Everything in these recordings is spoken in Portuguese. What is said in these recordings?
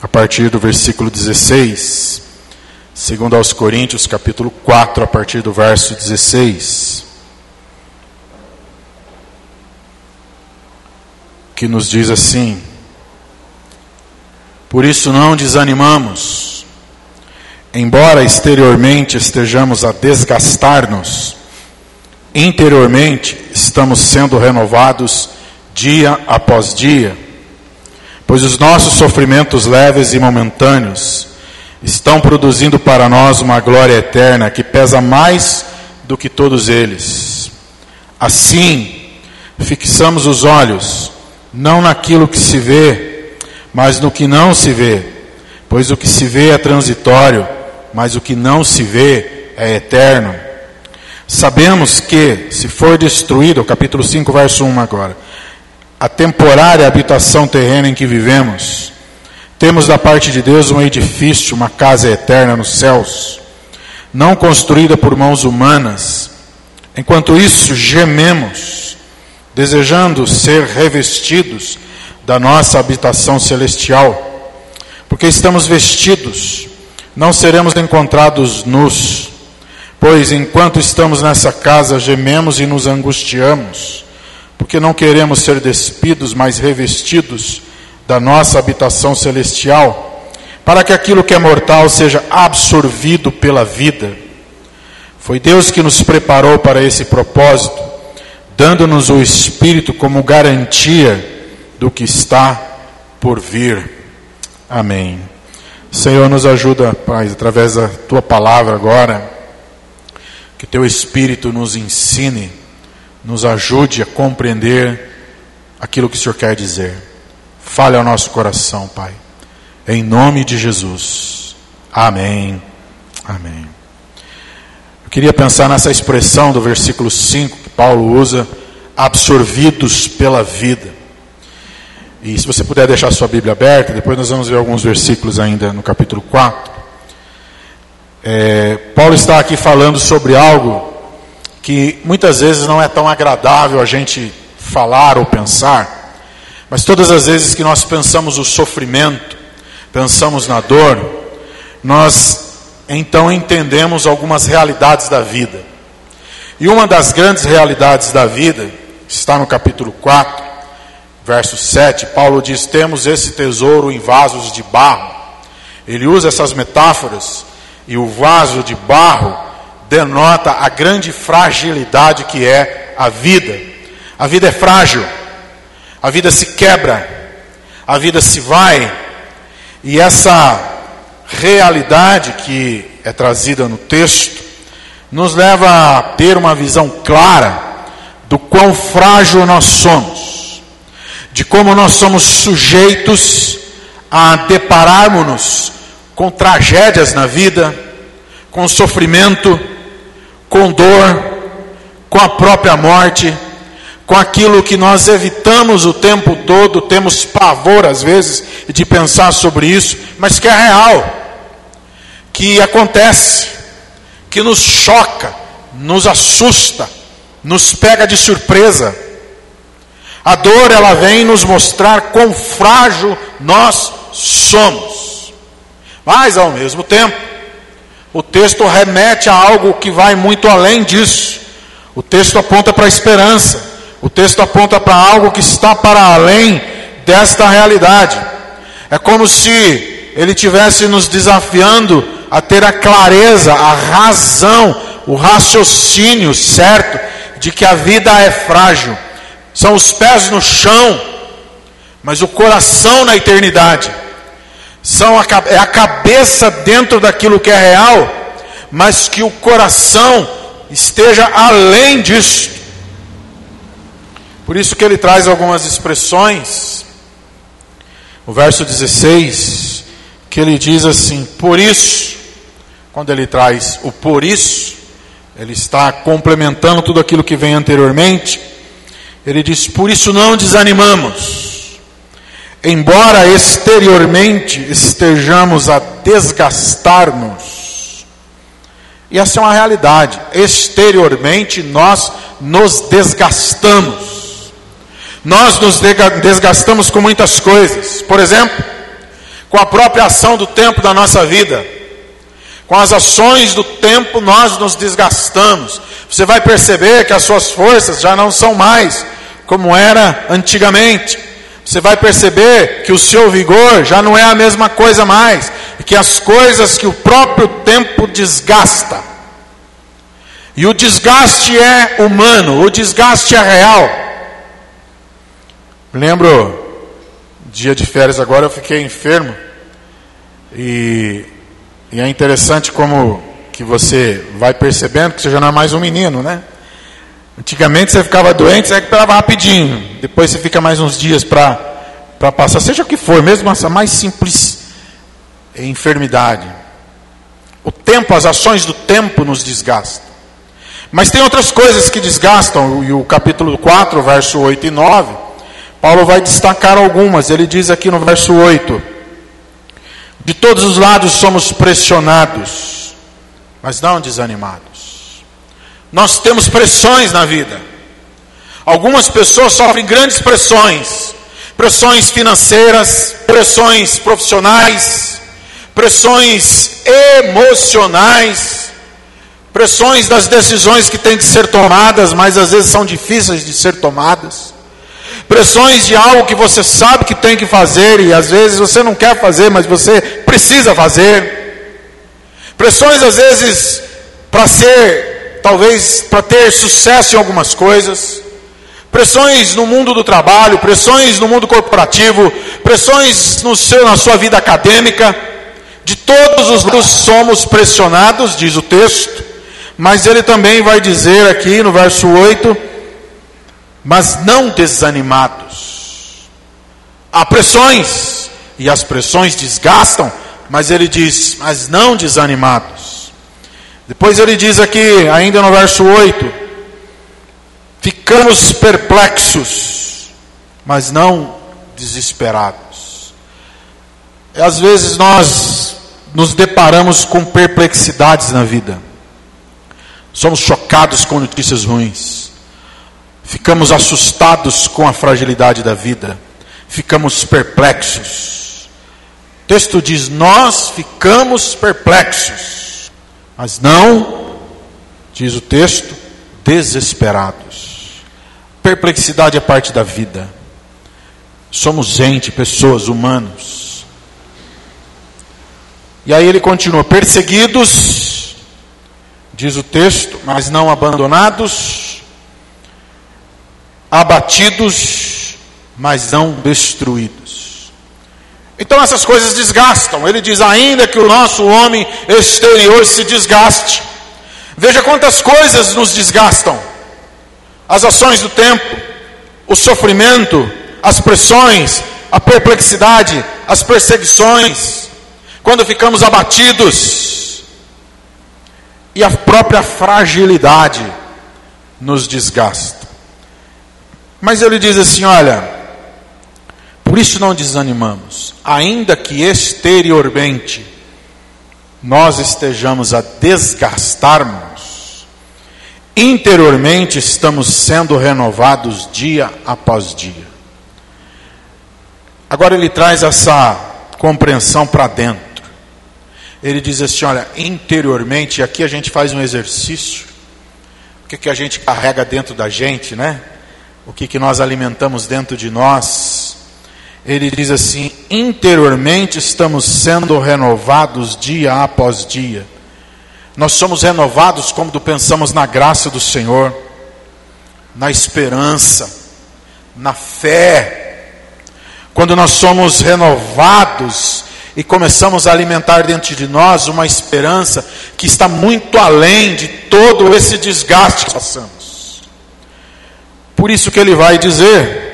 a partir do versículo 16, segundo aos Coríntios, capítulo 4, a partir do verso 16. Que nos diz assim: Por isso não desanimamos, embora exteriormente estejamos a desgastar-nos, interiormente estamos sendo renovados dia após dia, pois os nossos sofrimentos leves e momentâneos estão produzindo para nós uma glória eterna que pesa mais do que todos eles. Assim, fixamos os olhos não naquilo que se vê, mas no que não se vê, pois o que se vê é transitório, mas o que não se vê é eterno. Sabemos que, se for destruído, capítulo 5, verso 1 agora, a temporária habitação terrena em que vivemos. Temos da parte de Deus um edifício, uma casa eterna nos céus, não construída por mãos humanas. Enquanto isso, gememos, desejando ser revestidos da nossa habitação celestial, porque estamos vestidos, não seremos encontrados nus, pois enquanto estamos nessa casa, gememos e nos angustiamos porque não queremos ser despidos, mas revestidos da nossa habitação celestial, para que aquilo que é mortal seja absorvido pela vida. Foi Deus que nos preparou para esse propósito, dando-nos o Espírito como garantia do que está por vir. Amém. Senhor, nos ajuda, Pai, através da tua palavra agora, que teu Espírito nos ensine nos ajude a compreender aquilo que o Senhor quer dizer. Fale ao nosso coração, Pai. Em nome de Jesus. Amém. Amém. Eu queria pensar nessa expressão do versículo 5 que Paulo usa, absorvidos pela vida. E se você puder deixar sua Bíblia aberta, depois nós vamos ver alguns versículos ainda no capítulo 4. É, Paulo está aqui falando sobre algo que muitas vezes não é tão agradável a gente falar ou pensar, mas todas as vezes que nós pensamos o sofrimento, pensamos na dor, nós então entendemos algumas realidades da vida. E uma das grandes realidades da vida está no capítulo 4, verso 7. Paulo diz: Temos esse tesouro em vasos de barro. Ele usa essas metáforas, e o vaso de barro denota a grande fragilidade que é a vida. A vida é frágil, a vida se quebra, a vida se vai, e essa realidade que é trazida no texto nos leva a ter uma visão clara do quão frágil nós somos, de como nós somos sujeitos a depararmos-nos com tragédias na vida, com sofrimento, com dor, com a própria morte, com aquilo que nós evitamos o tempo todo, temos pavor às vezes de pensar sobre isso, mas que é real, que acontece, que nos choca, nos assusta, nos pega de surpresa. A dor ela vem nos mostrar quão frágil nós somos. Mas ao mesmo tempo, o texto remete a algo que vai muito além disso. O texto aponta para a esperança. O texto aponta para algo que está para além desta realidade. É como se ele tivesse nos desafiando a ter a clareza, a razão, o raciocínio certo de que a vida é frágil. São os pés no chão, mas o coração na eternidade são a, é a cabeça dentro daquilo que é real, mas que o coração esteja além disso. Por isso que ele traz algumas expressões. O verso 16, que ele diz assim: Por isso, quando ele traz o por isso, ele está complementando tudo aquilo que vem anteriormente. Ele diz: Por isso não desanimamos embora exteriormente estejamos a desgastar-nos. E essa é uma realidade. Exteriormente nós nos desgastamos. Nós nos desgastamos com muitas coisas. Por exemplo, com a própria ação do tempo da nossa vida. Com as ações do tempo nós nos desgastamos. Você vai perceber que as suas forças já não são mais como era antigamente. Você vai perceber que o seu vigor já não é a mesma coisa mais, e que as coisas que o próprio tempo desgasta. E o desgaste é humano, o desgaste é real. Lembro, dia de férias agora eu fiquei enfermo e, e é interessante como que você vai percebendo que você já não é mais um menino, né? Antigamente você ficava doente, você recuperava rapidinho. Depois você fica mais uns dias para passar, seja o que for, mesmo essa mais simples enfermidade. O tempo, as ações do tempo nos desgastam. Mas tem outras coisas que desgastam, e o capítulo 4, verso 8 e 9, Paulo vai destacar algumas. Ele diz aqui no verso 8: De todos os lados somos pressionados, mas não desanimados. Nós temos pressões na vida. Algumas pessoas sofrem grandes pressões, pressões financeiras, pressões profissionais, pressões emocionais, pressões das decisões que têm que ser tomadas, mas às vezes são difíceis de ser tomadas. Pressões de algo que você sabe que tem que fazer e às vezes você não quer fazer, mas você precisa fazer. Pressões às vezes para ser, talvez para ter sucesso em algumas coisas. Pressões no mundo do trabalho, pressões no mundo corporativo, pressões no seu, na sua vida acadêmica. De todos os lados somos pressionados, diz o texto. Mas ele também vai dizer aqui no verso 8: Mas não desanimados. Há pressões, e as pressões desgastam, mas ele diz: Mas não desanimados. Depois ele diz aqui, ainda no verso 8: Ficamos perplexos, mas não desesperados. E às vezes nós nos deparamos com perplexidades na vida. Somos chocados com notícias ruins. Ficamos assustados com a fragilidade da vida. Ficamos perplexos. O texto diz: Nós ficamos perplexos, mas não, diz o texto, desesperados. Perplexidade é parte da vida. Somos gente, pessoas, humanos. E aí ele continua: perseguidos diz o texto, mas não abandonados, abatidos, mas não destruídos. Então essas coisas desgastam. Ele diz ainda que o nosso homem exterior se desgaste. Veja quantas coisas nos desgastam: as ações do tempo, o sofrimento, as pressões, a perplexidade, as perseguições, quando ficamos abatidos, e a própria fragilidade nos desgasta. Mas ele diz assim: olha, por isso não desanimamos, ainda que exteriormente nós estejamos a desgastarmos, interiormente estamos sendo renovados dia após dia. Agora ele traz essa compreensão para dentro ele diz assim: olha, interiormente, aqui a gente faz um exercício, o que, que a gente carrega dentro da gente, né? O que, que nós alimentamos dentro de nós. Ele diz assim: interiormente estamos sendo renovados dia após dia. Nós somos renovados quando pensamos na graça do Senhor, na esperança, na fé. Quando nós somos renovados e começamos a alimentar dentro de nós uma esperança que está muito além de todo esse desgaste que passamos. Por isso que ele vai dizer: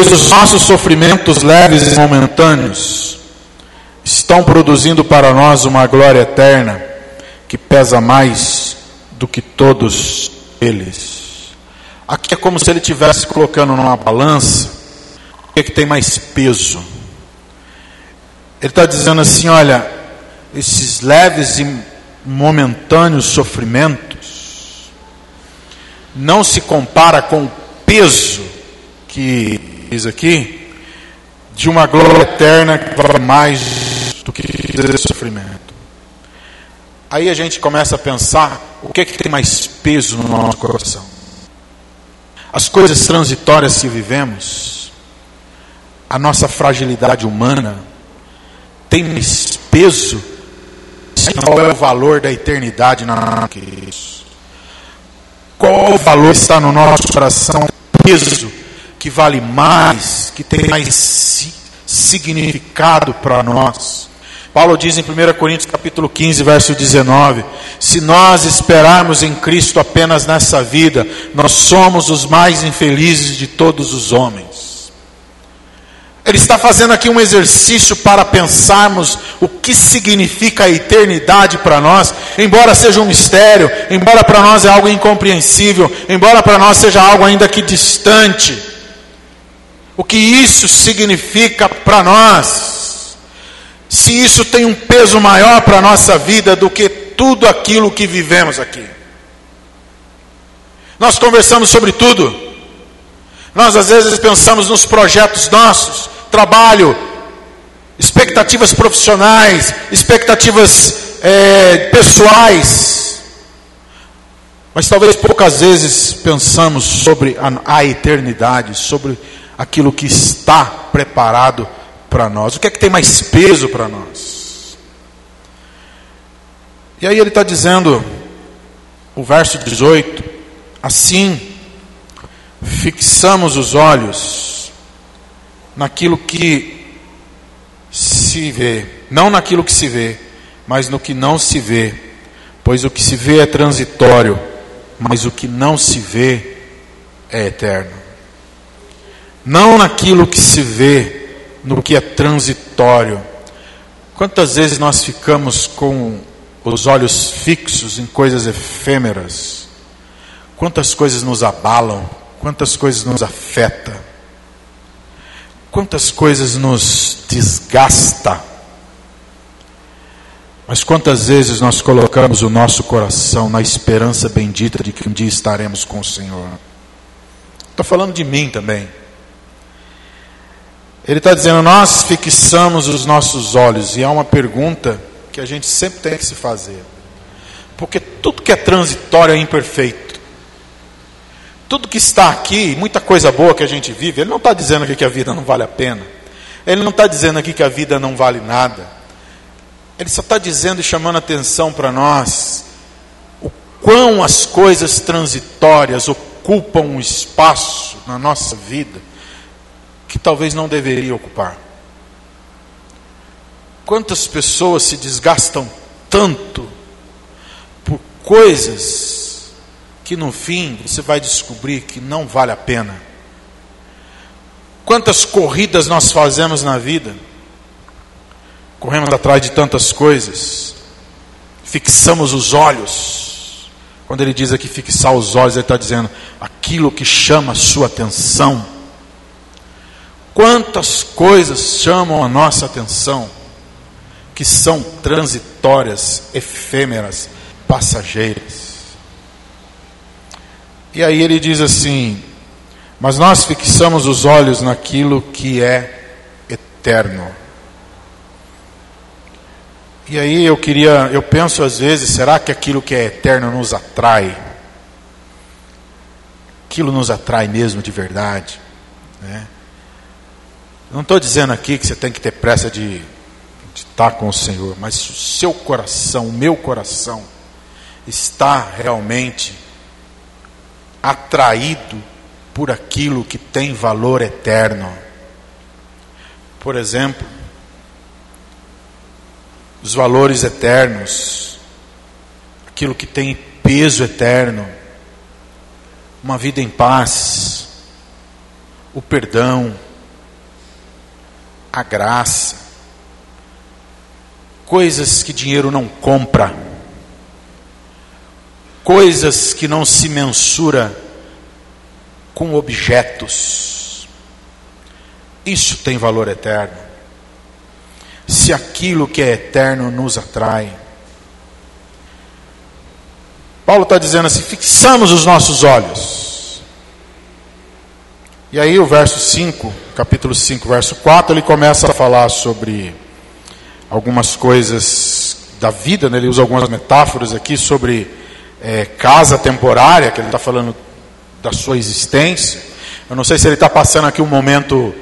pois os nossos sofrimentos leves e momentâneos estão produzindo para nós uma glória eterna que pesa mais do que todos eles. Aqui é como se ele estivesse colocando numa balança o que, é que tem mais peso? Ele está dizendo assim: olha, esses leves e momentâneos sofrimentos não se compara com o peso que diz aqui de uma glória eterna que vale mais do que sofrimento. Aí a gente começa a pensar o que, é que tem mais peso no nosso coração. As coisas transitórias que vivemos, a nossa fragilidade humana, tem mais peso? Qual é o valor da eternidade na isso? Qual o valor está no nosso coração? Peso que vale mais, que tem mais significado para nós. Paulo diz em 1 Coríntios capítulo 15, verso 19: Se nós esperarmos em Cristo apenas nessa vida, nós somos os mais infelizes de todos os homens. Ele está fazendo aqui um exercício para pensarmos o que significa a eternidade para nós, embora seja um mistério, embora para nós é algo incompreensível, embora para nós seja algo ainda que distante. O que isso significa para nós? Se isso tem um peso maior para a nossa vida do que tudo aquilo que vivemos aqui. Nós conversamos sobre tudo. Nós às vezes pensamos nos projetos nossos, trabalho, expectativas profissionais, expectativas é, pessoais. Mas talvez poucas vezes pensamos sobre a, a eternidade, sobre aquilo que está preparado para nós. O que é que tem mais peso para nós? E aí ele está dizendo, o verso 18: assim fixamos os olhos naquilo que se vê, não naquilo que se vê, mas no que não se vê, pois o que se vê é transitório, mas o que não se vê é eterno. Não naquilo que se vê, no que é transitório. Quantas vezes nós ficamos com os olhos fixos em coisas efêmeras? Quantas coisas nos abalam? Quantas coisas nos afetam? Quantas coisas nos desgasta, mas quantas vezes nós colocamos o nosso coração na esperança bendita de que um dia estaremos com o Senhor? Estou falando de mim também. Ele está dizendo, nós fixamos os nossos olhos, e há uma pergunta que a gente sempre tem que se fazer, porque tudo que é transitório é imperfeito tudo que está aqui, muita coisa boa que a gente vive, ele não está dizendo aqui que a vida não vale a pena. Ele não está dizendo aqui que a vida não vale nada. Ele só está dizendo e chamando atenção para nós o quão as coisas transitórias ocupam um espaço na nossa vida que talvez não deveria ocupar. Quantas pessoas se desgastam tanto por coisas que no fim você vai descobrir que não vale a pena. Quantas corridas nós fazemos na vida? Corremos atrás de tantas coisas, fixamos os olhos. Quando ele diz aqui fixar os olhos, ele está dizendo aquilo que chama a sua atenção. Quantas coisas chamam a nossa atenção que são transitórias, efêmeras, passageiras. E aí ele diz assim: Mas nós fixamos os olhos naquilo que é eterno. E aí eu queria, eu penso às vezes, será que aquilo que é eterno nos atrai? Aquilo nos atrai mesmo de verdade? Né? Não estou dizendo aqui que você tem que ter pressa de, de estar com o Senhor, mas se o seu coração, o meu coração, está realmente atraído por aquilo que tem valor eterno. Por exemplo, os valores eternos, aquilo que tem peso eterno, uma vida em paz, o perdão, a graça, coisas que dinheiro não compra coisas que não se mensura com objetos. Isso tem valor eterno. Se aquilo que é eterno nos atrai. Paulo está dizendo assim: fixamos os nossos olhos. E aí o verso 5, capítulo 5, verso 4, ele começa a falar sobre algumas coisas da vida, né? ele usa algumas metáforas aqui sobre é, casa temporária, que ele está falando da sua existência. Eu não sei se ele está passando aqui um momento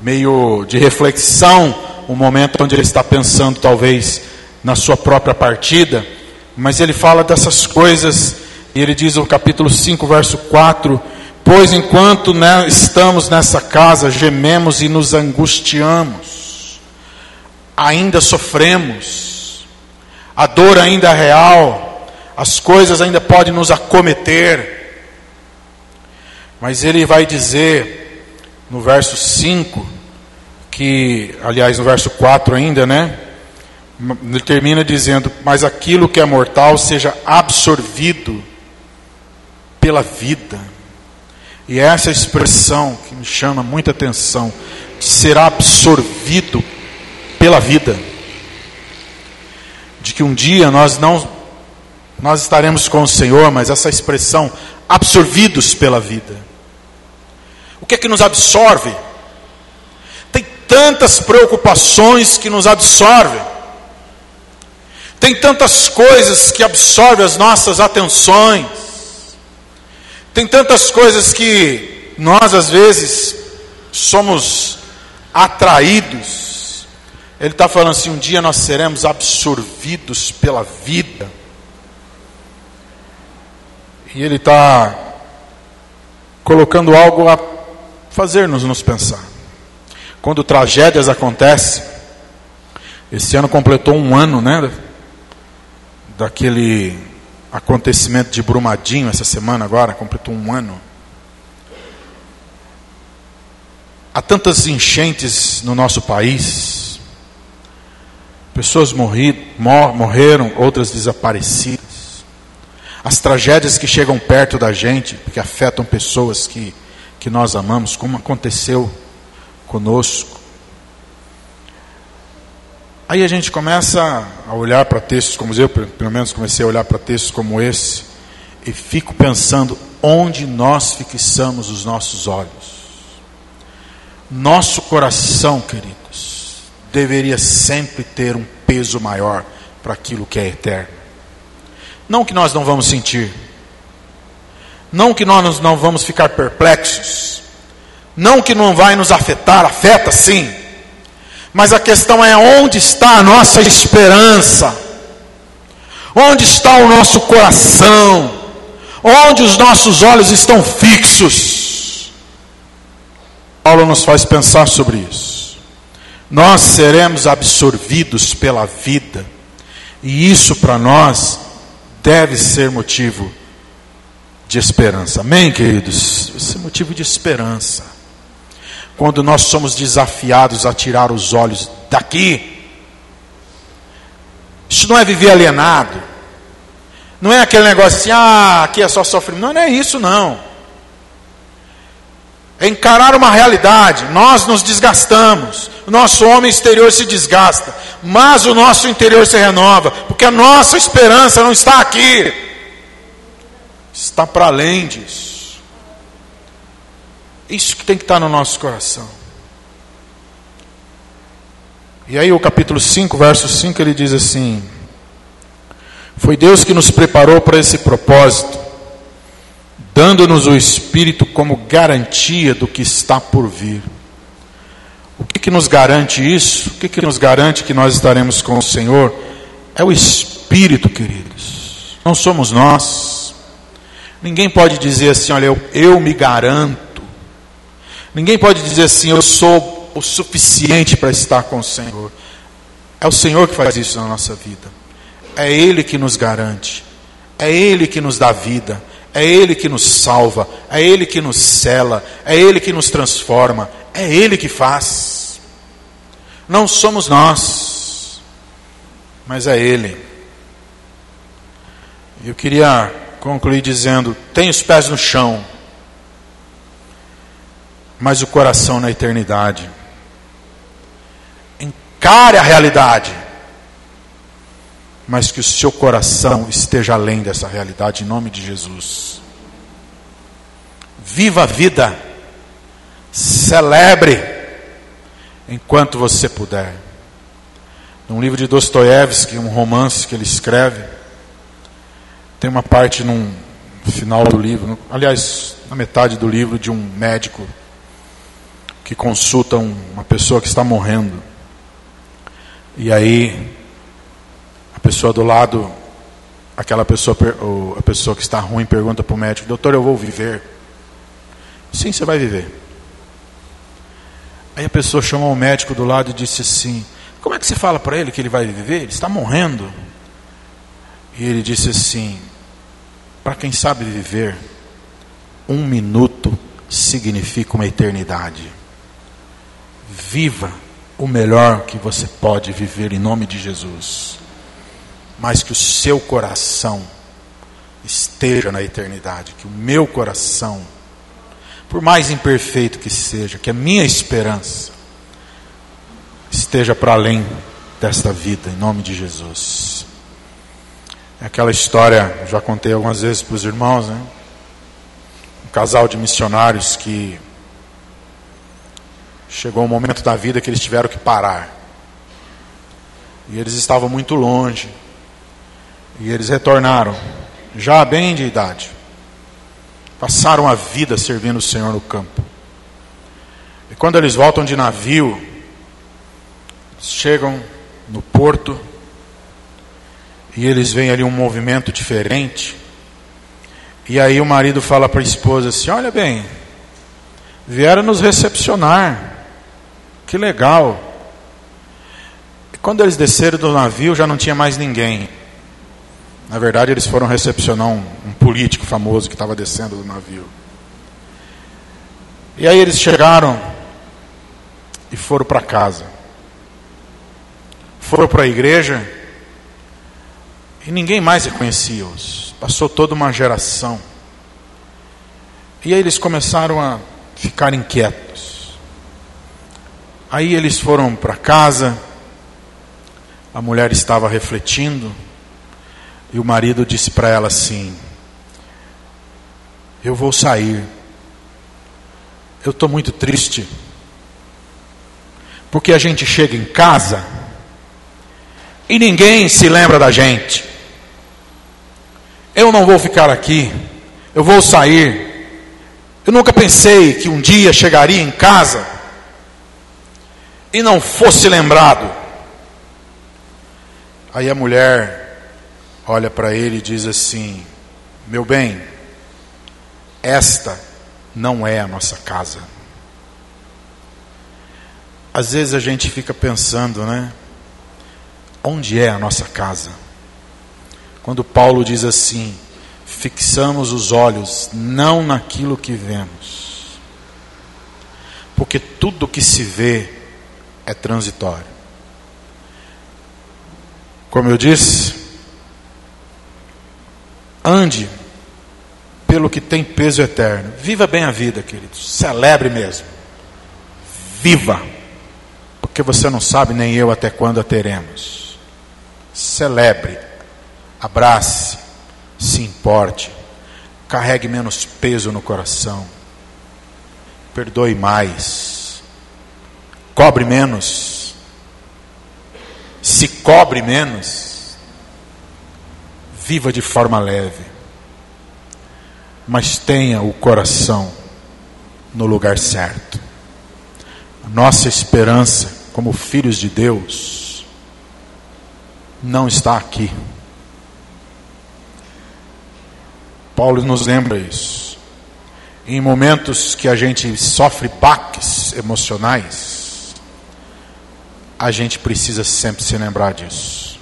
meio de reflexão, um momento onde ele está pensando talvez na sua própria partida, mas ele fala dessas coisas, e ele diz no capítulo 5, verso 4 Pois enquanto né, estamos nessa casa, gememos e nos angustiamos, ainda sofremos, a dor ainda é real, as coisas ainda podem nos acometer. Mas ele vai dizer no verso 5, que, aliás, no verso 4 ainda, né? Ele termina dizendo: Mas aquilo que é mortal seja absorvido pela vida. E é essa expressão que me chama muita atenção, de ser absorvido pela vida. De que um dia nós não nós estaremos com o Senhor, mas essa expressão absorvidos pela vida. O que é que nos absorve? Tem tantas preocupações que nos absorvem. Tem tantas coisas que absorvem as nossas atenções tem tantas coisas que nós, às vezes, somos atraídos. Ele está falando assim: um dia nós seremos absorvidos pela vida. E ele está colocando algo a fazer-nos nos pensar. Quando tragédias acontecem, esse ano completou um ano, né? Daquele acontecimento de Brumadinho essa semana agora, completou um ano. Há tantas enchentes no nosso país, pessoas morri, mor, morreram, outras desaparecidas. As tragédias que chegam perto da gente, que afetam pessoas que, que nós amamos, como aconteceu conosco. Aí a gente começa a olhar para textos como eu, pelo menos comecei a olhar para textos como esse, e fico pensando onde nós fixamos os nossos olhos. Nosso coração, queridos, deveria sempre ter um peso maior para aquilo que é eterno. Não que nós não vamos sentir, não que nós não vamos ficar perplexos, não que não vai nos afetar, afeta sim mas a questão é onde está a nossa esperança? Onde está o nosso coração? Onde os nossos olhos estão fixos? Paulo nos faz pensar sobre isso. Nós seremos absorvidos pela vida, e isso para nós deve ser motivo de esperança. Amém, queridos? Esse é motivo de esperança quando nós somos desafiados a tirar os olhos daqui. Isso não é viver alienado. Não é aquele negócio assim, ah, aqui é só sofrimento. Não, não é isso não. É encarar uma realidade. Nós nos desgastamos. O nosso homem exterior se desgasta. Mas o nosso interior se renova. Porque a nossa esperança não está aqui. Está para além disso. Isso que tem que estar no nosso coração. E aí, o capítulo 5, verso 5, ele diz assim: Foi Deus que nos preparou para esse propósito, dando-nos o Espírito como garantia do que está por vir. O que, que nos garante isso? O que, que nos garante que nós estaremos com o Senhor? É o Espírito, queridos. Não somos nós. Ninguém pode dizer assim: olha, eu, eu me garanto. Ninguém pode dizer assim: eu sou o suficiente para estar com o Senhor. É o Senhor que faz isso na nossa vida. É Ele que nos garante. É Ele que nos dá vida. É Ele que nos salva. É Ele que nos cela. É Ele que nos transforma. É Ele que faz. Não somos nós, mas é Ele. Eu queria concluir dizendo: tem os pés no chão mas o coração na eternidade. Encare a realidade, mas que o seu coração esteja além dessa realidade, em nome de Jesus. Viva a vida, Celebre enquanto você puder. Num livro de Dostoiévski, um romance que ele escreve, tem uma parte no final do livro, aliás, na metade do livro, de um médico que consulta uma pessoa que está morrendo. E aí, a pessoa do lado, aquela pessoa, a pessoa que está ruim, pergunta para o médico: Doutor, eu vou viver? Sim, você vai viver. Aí a pessoa chamou o médico do lado e disse assim: Como é que você fala para ele que ele vai viver? Ele está morrendo. E ele disse assim: Para quem sabe viver, um minuto significa uma eternidade. Viva o melhor que você pode viver em nome de Jesus, mas que o seu coração esteja na eternidade, que o meu coração por mais imperfeito que seja, que a minha esperança esteja para além desta vida, em nome de Jesus. É aquela história, já contei algumas vezes para os irmãos, né? Um casal de missionários que chegou um momento da vida que eles tiveram que parar. E eles estavam muito longe. E eles retornaram, já bem de idade. Passaram a vida servindo o Senhor no campo. E quando eles voltam de navio, chegam no porto e eles veem ali um movimento diferente. E aí o marido fala para a esposa assim: Olha bem, vieram nos recepcionar. Que legal. Quando eles desceram do navio, já não tinha mais ninguém. Na verdade, eles foram recepcionar um, um político famoso que estava descendo do navio. E aí eles chegaram e foram para casa. Foram para a igreja e ninguém mais reconhecia-os. Passou toda uma geração. E aí eles começaram a ficar inquietos. Aí eles foram para casa. A mulher estava refletindo. E o marido disse para ela assim: Eu vou sair. Eu estou muito triste. Porque a gente chega em casa e ninguém se lembra da gente. Eu não vou ficar aqui. Eu vou sair. Eu nunca pensei que um dia chegaria em casa e não fosse lembrado. Aí a mulher olha para ele e diz assim: Meu bem, esta não é a nossa casa. Às vezes a gente fica pensando, né? Onde é a nossa casa? Quando Paulo diz assim: fixamos os olhos não naquilo que vemos, porque tudo que se vê é transitório. Como eu disse, Ande pelo que tem peso eterno. Viva bem a vida, queridos. Celebre mesmo. Viva. Porque você não sabe, nem eu, até quando a teremos. Celebre. Abrace. Se importe. Carregue menos peso no coração. Perdoe mais. Cobre menos. Se cobre menos viva de forma leve, mas tenha o coração no lugar certo. A nossa esperança como filhos de Deus não está aqui. Paulo nos lembra isso. Em momentos que a gente sofre baques emocionais, a gente precisa sempre se lembrar disso.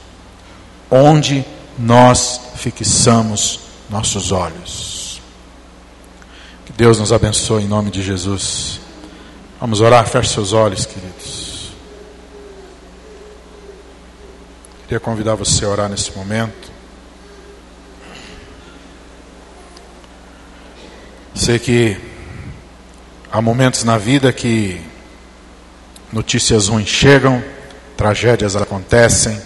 Onde nós fixamos nossos olhos. Que Deus nos abençoe em nome de Jesus. Vamos orar, feche seus olhos, queridos. Queria convidar você a orar nesse momento. Sei que há momentos na vida que notícias ruins chegam, tragédias acontecem,